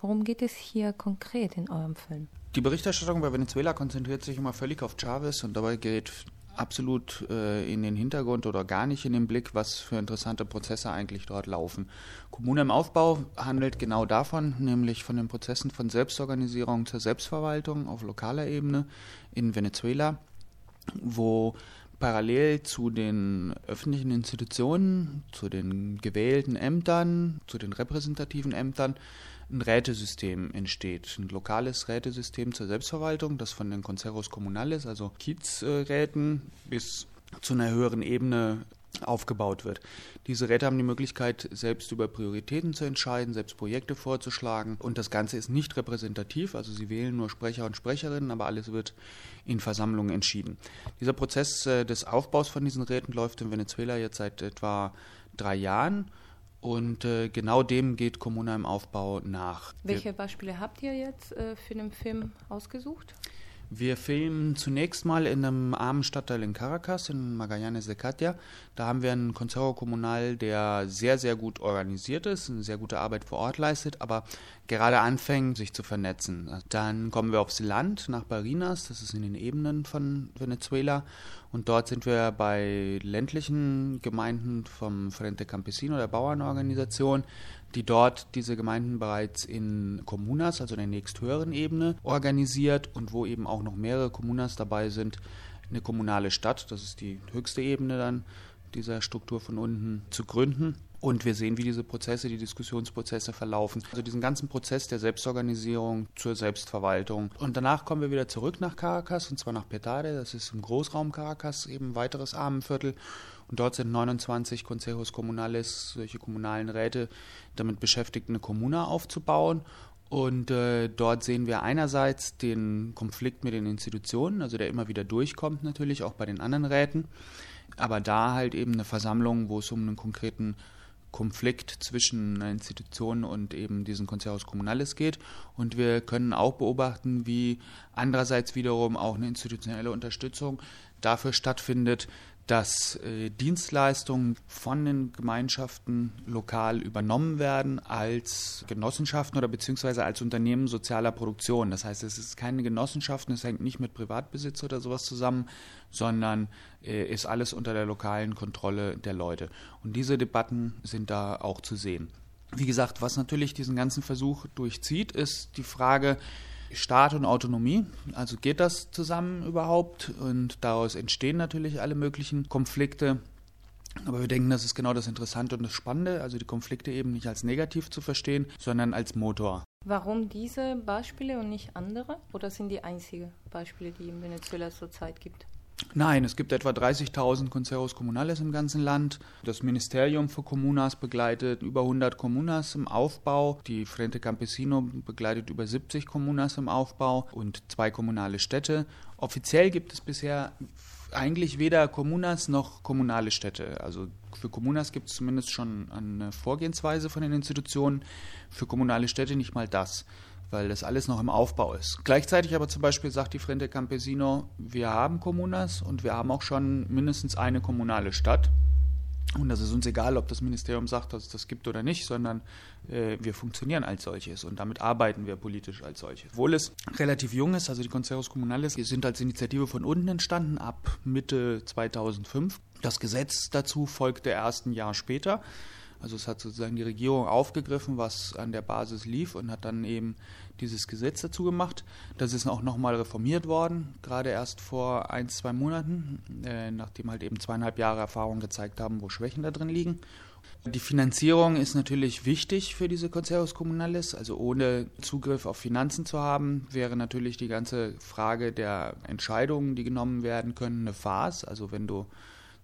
Worum geht es hier konkret in eurem Film? Die Berichterstattung bei Venezuela konzentriert sich immer völlig auf Chavez und dabei gerät absolut äh, in den Hintergrund oder gar nicht in den Blick, was für interessante Prozesse eigentlich dort laufen. Kommune im Aufbau handelt genau davon, nämlich von den Prozessen von Selbstorganisierung zur Selbstverwaltung auf lokaler Ebene in Venezuela, wo parallel zu den öffentlichen Institutionen, zu den gewählten Ämtern, zu den repräsentativen Ämtern ein Rätesystem entsteht. Ein lokales Rätesystem zur Selbstverwaltung, das von den Concerros Comunales, also Kiezräten, bis zu einer höheren Ebene aufgebaut wird. Diese Räte haben die Möglichkeit, selbst über Prioritäten zu entscheiden, selbst Projekte vorzuschlagen. Und das Ganze ist nicht repräsentativ, also sie wählen nur Sprecher und Sprecherinnen, aber alles wird in Versammlungen entschieden. Dieser Prozess äh, des Aufbaus von diesen Räten läuft in Venezuela jetzt seit etwa drei Jahren. Und äh, genau dem geht Kommuna im Aufbau nach. Welche Beispiele habt ihr jetzt äh, für den Film ausgesucht? Wir filmen zunächst mal in einem armen Stadtteil in Caracas, in Magallanes de Catia. Da haben wir einen Consejo Kommunal, der sehr, sehr gut organisiert ist, eine sehr gute Arbeit vor Ort leistet, aber gerade anfängt, sich zu vernetzen. Dann kommen wir aufs Land, nach Barinas, das ist in den Ebenen von Venezuela. Und dort sind wir bei ländlichen Gemeinden vom Frente Campesino, der Bauernorganisation die dort diese Gemeinden bereits in Kommunas, also der nächsthöheren Ebene, organisiert und wo eben auch noch mehrere Kommunas dabei sind, eine kommunale Stadt, das ist die höchste Ebene dann dieser Struktur von unten, zu gründen. Und wir sehen, wie diese Prozesse, die Diskussionsprozesse verlaufen. Also diesen ganzen Prozess der Selbstorganisierung zur Selbstverwaltung. Und danach kommen wir wieder zurück nach Caracas, und zwar nach Petare, das ist im Großraum Caracas, eben ein weiteres Armenviertel. Und dort sind 29 Consejos Comunales, solche kommunalen Räte, damit beschäftigt, eine Kommune aufzubauen. Und äh, dort sehen wir einerseits den Konflikt mit den Institutionen, also der immer wieder durchkommt natürlich, auch bei den anderen Räten. Aber da halt eben eine Versammlung, wo es um einen konkreten Konflikt zwischen einer Institution und eben diesen Consejos Comunales geht. Und wir können auch beobachten, wie andererseits wiederum auch eine institutionelle Unterstützung dafür stattfindet, dass äh, Dienstleistungen von den Gemeinschaften lokal übernommen werden als Genossenschaften oder beziehungsweise als Unternehmen sozialer Produktion. Das heißt, es ist keine Genossenschaften, es hängt nicht mit Privatbesitz oder sowas zusammen, sondern äh, ist alles unter der lokalen Kontrolle der Leute. Und diese Debatten sind da auch zu sehen. Wie gesagt, was natürlich diesen ganzen Versuch durchzieht, ist die Frage, Staat und Autonomie. Also geht das zusammen überhaupt? Und daraus entstehen natürlich alle möglichen Konflikte. Aber wir denken, das ist genau das Interessante und das Spannende, also die Konflikte eben nicht als negativ zu verstehen, sondern als Motor. Warum diese Beispiele und nicht andere? Oder sind die einzigen Beispiele, die in Venezuela zurzeit gibt? Nein, es gibt etwa 30.000 Conseros Comunales im ganzen Land. Das Ministerium für Kommunas begleitet über 100 Kommunas im Aufbau. Die Frente Campesino begleitet über 70 Kommunas im Aufbau und zwei kommunale Städte. Offiziell gibt es bisher eigentlich weder Kommunas noch kommunale Städte. Also für Kommunas gibt es zumindest schon eine Vorgehensweise von den Institutionen, für kommunale Städte nicht mal das weil das alles noch im Aufbau ist. Gleichzeitig aber zum Beispiel sagt die Frente Campesino, wir haben Kommunas und wir haben auch schon mindestens eine kommunale Stadt. Und das ist uns egal, ob das Ministerium sagt, dass es das gibt oder nicht, sondern äh, wir funktionieren als solches und damit arbeiten wir politisch als solches. Obwohl es relativ jung ist, also die Conseros Comunales sind als Initiative von unten entstanden, ab Mitte 2005. Das Gesetz dazu folgte erst ein Jahr später. Also es hat sozusagen die Regierung aufgegriffen, was an der Basis lief und hat dann eben dieses Gesetz dazu gemacht. Das ist auch nochmal reformiert worden, gerade erst vor ein, zwei Monaten, äh, nachdem halt eben zweieinhalb Jahre Erfahrung gezeigt haben, wo Schwächen da drin liegen. Die Finanzierung ist natürlich wichtig für diese Concertos Comunales. Also ohne Zugriff auf Finanzen zu haben, wäre natürlich die ganze Frage der Entscheidungen, die genommen werden können, eine Farce. Also wenn du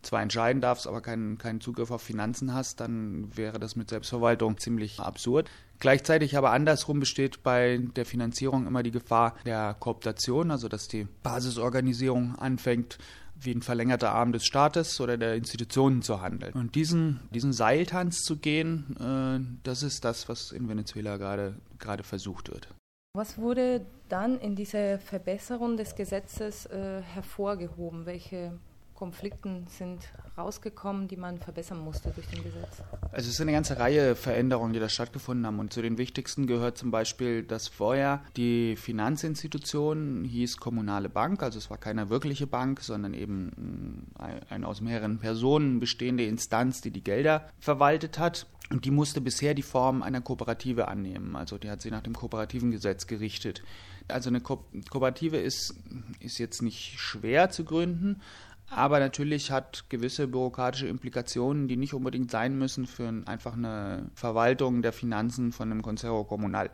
zwar entscheiden darfst, aber keinen, keinen Zugriff auf Finanzen hast, dann wäre das mit Selbstverwaltung ziemlich absurd. Gleichzeitig aber andersrum besteht bei der Finanzierung immer die Gefahr der Kooptation, also dass die Basisorganisierung anfängt, wie ein verlängerter Arm des Staates oder der Institutionen zu handeln. Und diesen, diesen Seiltanz zu gehen, äh, das ist das, was in Venezuela gerade, gerade versucht wird. Was wurde dann in dieser Verbesserung des Gesetzes äh, hervorgehoben? Welche Konflikten sind rausgekommen, die man verbessern musste durch den Gesetz? Also es sind eine ganze Reihe Veränderungen, die da stattgefunden haben. Und zu den wichtigsten gehört zum Beispiel, dass vorher die Finanzinstitution hieß kommunale Bank. Also es war keine wirkliche Bank, sondern eben eine aus mehreren Personen bestehende Instanz, die die Gelder verwaltet hat. Und die musste bisher die Form einer Kooperative annehmen. Also die hat sie nach dem kooperativen Gesetz gerichtet. Also eine Ko Kooperative ist, ist jetzt nicht schwer zu gründen, aber natürlich hat gewisse bürokratische Implikationen, die nicht unbedingt sein müssen für einfach eine Verwaltung der Finanzen von einem Concerto Kommunal.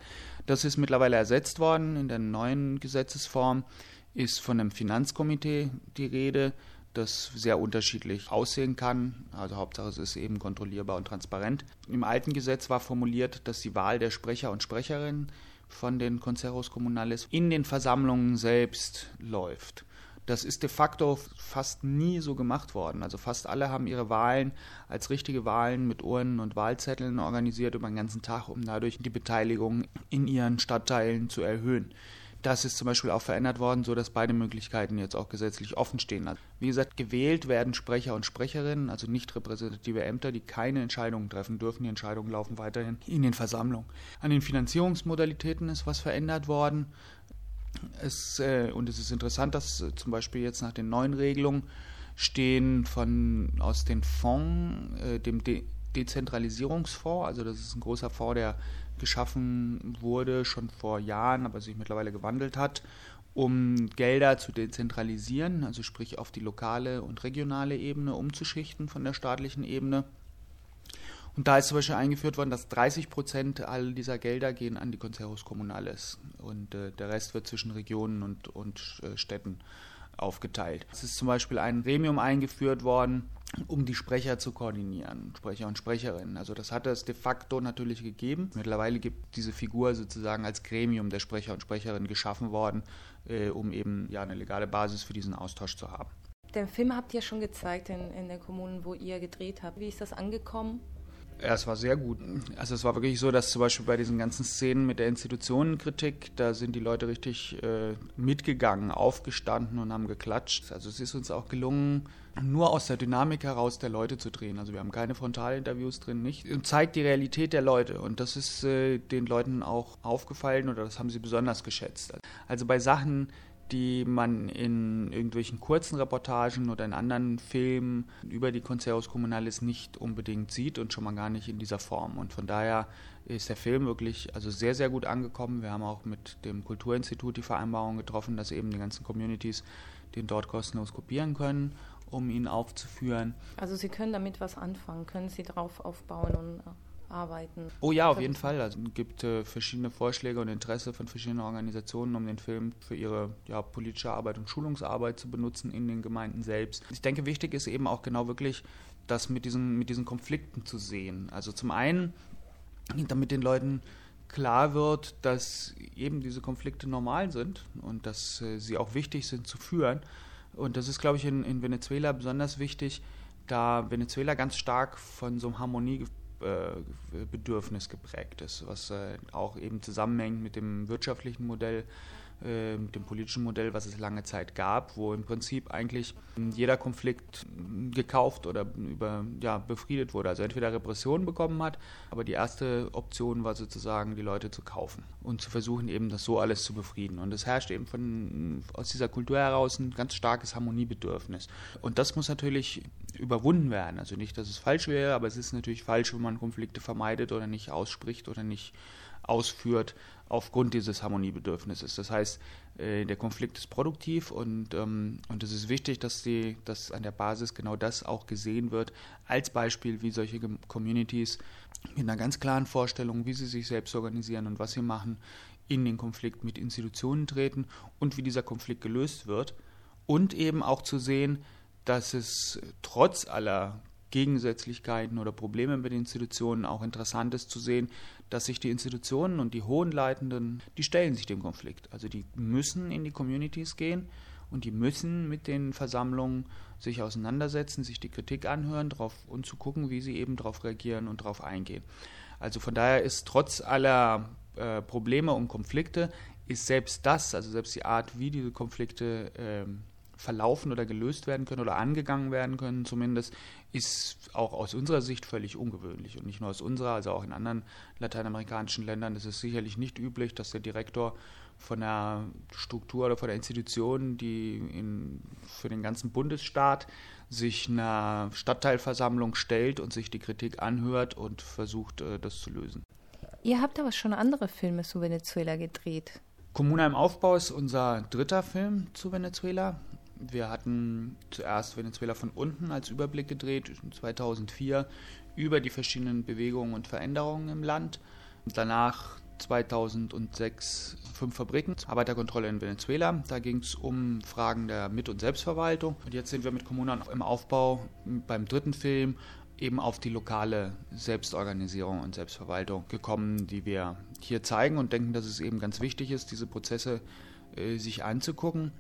Das ist mittlerweile ersetzt worden in der neuen Gesetzesform, ist von einem Finanzkomitee die Rede, das sehr unterschiedlich aussehen kann. Also Hauptsache es ist eben kontrollierbar und transparent. Im alten Gesetz war formuliert, dass die Wahl der Sprecher und Sprecherinnen von den Concertos Comunales in den Versammlungen selbst läuft. Das ist de facto fast nie so gemacht worden. Also fast alle haben ihre Wahlen als richtige Wahlen mit Urnen und Wahlzetteln organisiert über den ganzen Tag, um dadurch die Beteiligung in ihren Stadtteilen zu erhöhen. Das ist zum Beispiel auch verändert worden, so dass beide Möglichkeiten jetzt auch gesetzlich offen stehen. Also, wie gesagt, gewählt werden Sprecher und Sprecherinnen, also nicht repräsentative Ämter, die keine Entscheidungen treffen dürfen. Die Entscheidungen laufen weiterhin in den Versammlungen. An den Finanzierungsmodalitäten ist was verändert worden. Es, äh, und es ist interessant, dass äh, zum Beispiel jetzt nach den neuen Regelungen stehen von aus den Fonds, äh, dem De Dezentralisierungsfonds, also das ist ein großer Fonds, der geschaffen wurde schon vor Jahren, aber sich mittlerweile gewandelt hat, um Gelder zu dezentralisieren, also sprich auf die lokale und regionale Ebene umzuschichten von der staatlichen Ebene. Und da ist zum Beispiel eingeführt worden, dass 30 Prozent all dieser Gelder gehen an die Concertos Comunales und äh, der Rest wird zwischen Regionen und, und äh, Städten aufgeteilt. Es ist zum Beispiel ein Gremium eingeführt worden, um die Sprecher zu koordinieren, Sprecher und Sprecherinnen. Also das hat es de facto natürlich gegeben. Mittlerweile gibt diese Figur sozusagen als Gremium der Sprecher und Sprecherinnen geschaffen worden, äh, um eben ja eine legale Basis für diesen Austausch zu haben. Den Film habt ihr schon gezeigt in, in den Kommunen, wo ihr gedreht habt. Wie ist das angekommen? Ja, es war sehr gut. Also es war wirklich so, dass zum Beispiel bei diesen ganzen Szenen mit der Institutionenkritik, da sind die Leute richtig äh, mitgegangen, aufgestanden und haben geklatscht. Also es ist uns auch gelungen, nur aus der Dynamik heraus der Leute zu drehen. Also wir haben keine Frontalinterviews drin, nicht. Und zeigt die Realität der Leute. Und das ist äh, den Leuten auch aufgefallen oder das haben sie besonders geschätzt. Also bei Sachen, die man in irgendwelchen kurzen Reportagen oder in anderen Filmen über die Concertos Comunales nicht unbedingt sieht und schon mal gar nicht in dieser Form. Und von daher ist der Film wirklich also sehr, sehr gut angekommen. Wir haben auch mit dem Kulturinstitut die Vereinbarung getroffen, dass eben die ganzen Communities den dort kostenlos kopieren können, um ihn aufzuführen. Also Sie können damit was anfangen, können Sie darauf aufbauen und äh, arbeiten. Oh ja, auf jeden Fall. Also es gibt äh, verschiedene Vorschläge und Interesse von verschiedenen Organisationen, um den Film für ihre ja, politische Arbeit und Schulungsarbeit zu benutzen in den Gemeinden selbst. Ich denke, wichtig ist eben auch genau wirklich, das mit diesen, mit diesen Konflikten zu sehen. Also zum einen, damit den Leuten klar wird, dass eben diese Konflikte normal sind und dass äh, sie auch wichtig sind zu führen. Und das ist, glaube ich, in, in Venezuela besonders wichtig, da Venezuela ganz stark von so einem Harmonie äh, Bedürfnis geprägt ist, was äh, auch eben zusammenhängt mit dem wirtschaftlichen Modell mit dem politischen Modell, was es lange Zeit gab, wo im Prinzip eigentlich jeder Konflikt gekauft oder über, ja, befriedet wurde. Also entweder Repression bekommen hat, aber die erste Option war sozusagen, die Leute zu kaufen und zu versuchen, eben das so alles zu befrieden. Und es herrscht eben von, aus dieser Kultur heraus ein ganz starkes Harmoniebedürfnis. Und das muss natürlich überwunden werden. Also nicht, dass es falsch wäre, aber es ist natürlich falsch, wenn man Konflikte vermeidet oder nicht ausspricht oder nicht ausführt aufgrund dieses Harmoniebedürfnisses. Das heißt, äh, der Konflikt ist produktiv und, ähm, und es ist wichtig, dass, die, dass an der Basis genau das auch gesehen wird, als Beispiel, wie solche Communities mit einer ganz klaren Vorstellung, wie sie sich selbst organisieren und was sie machen, in den Konflikt mit Institutionen treten und wie dieser Konflikt gelöst wird. Und eben auch zu sehen, dass es trotz aller Gegensätzlichkeiten oder Probleme mit Institutionen auch interessant ist zu sehen, dass sich die Institutionen und die hohen Leitenden, die stellen sich dem Konflikt. Also die müssen in die Communities gehen und die müssen mit den Versammlungen sich auseinandersetzen, sich die Kritik anhören drauf, und zu gucken, wie sie eben darauf reagieren und darauf eingehen. Also von daher ist trotz aller äh, Probleme und Konflikte, ist selbst das, also selbst die Art, wie diese Konflikte äh, verlaufen oder gelöst werden können oder angegangen werden können zumindest, ist auch aus unserer Sicht völlig ungewöhnlich. Und nicht nur aus unserer, also auch in anderen lateinamerikanischen Ländern ist es sicherlich nicht üblich, dass der Direktor von der Struktur oder von der Institution, die in, für den ganzen Bundesstaat sich einer Stadtteilversammlung stellt und sich die Kritik anhört und versucht, äh, das zu lösen. Ihr habt aber schon andere Filme zu Venezuela gedreht. Kommuna im Aufbau ist unser dritter Film zu Venezuela. Wir hatten zuerst Venezuela von unten als Überblick gedreht, 2004, über die verschiedenen Bewegungen und Veränderungen im Land. Danach 2006 fünf Fabriken, Arbeiterkontrolle in Venezuela. Da ging es um Fragen der Mit- und Selbstverwaltung. Und jetzt sind wir mit Kommunen im Aufbau beim dritten Film eben auf die lokale Selbstorganisierung und Selbstverwaltung gekommen, die wir hier zeigen und denken, dass es eben ganz wichtig ist, diese Prozesse äh, sich anzugucken.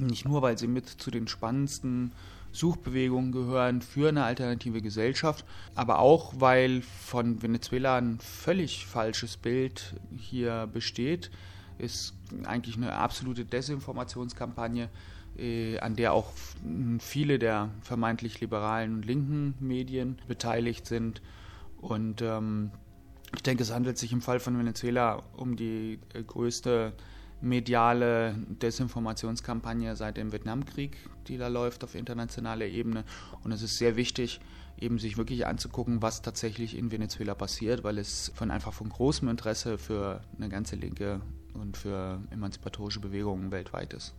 Nicht nur, weil sie mit zu den spannendsten Suchbewegungen gehören für eine alternative Gesellschaft, aber auch, weil von Venezuela ein völlig falsches Bild hier besteht. Ist eigentlich eine absolute Desinformationskampagne äh, an der auch viele der vermeintlich liberalen und linken Medien beteiligt sind. Und ähm, ich denke, es handelt sich im Fall von Venezuela um die äh, größte mediale Desinformationskampagne seit dem Vietnamkrieg, die da läuft auf internationaler Ebene. Und es ist sehr wichtig, eben sich wirklich anzugucken, was tatsächlich in Venezuela passiert, weil es von einfach von großem Interesse für eine ganze linke und für emanzipatorische Bewegungen weltweit ist.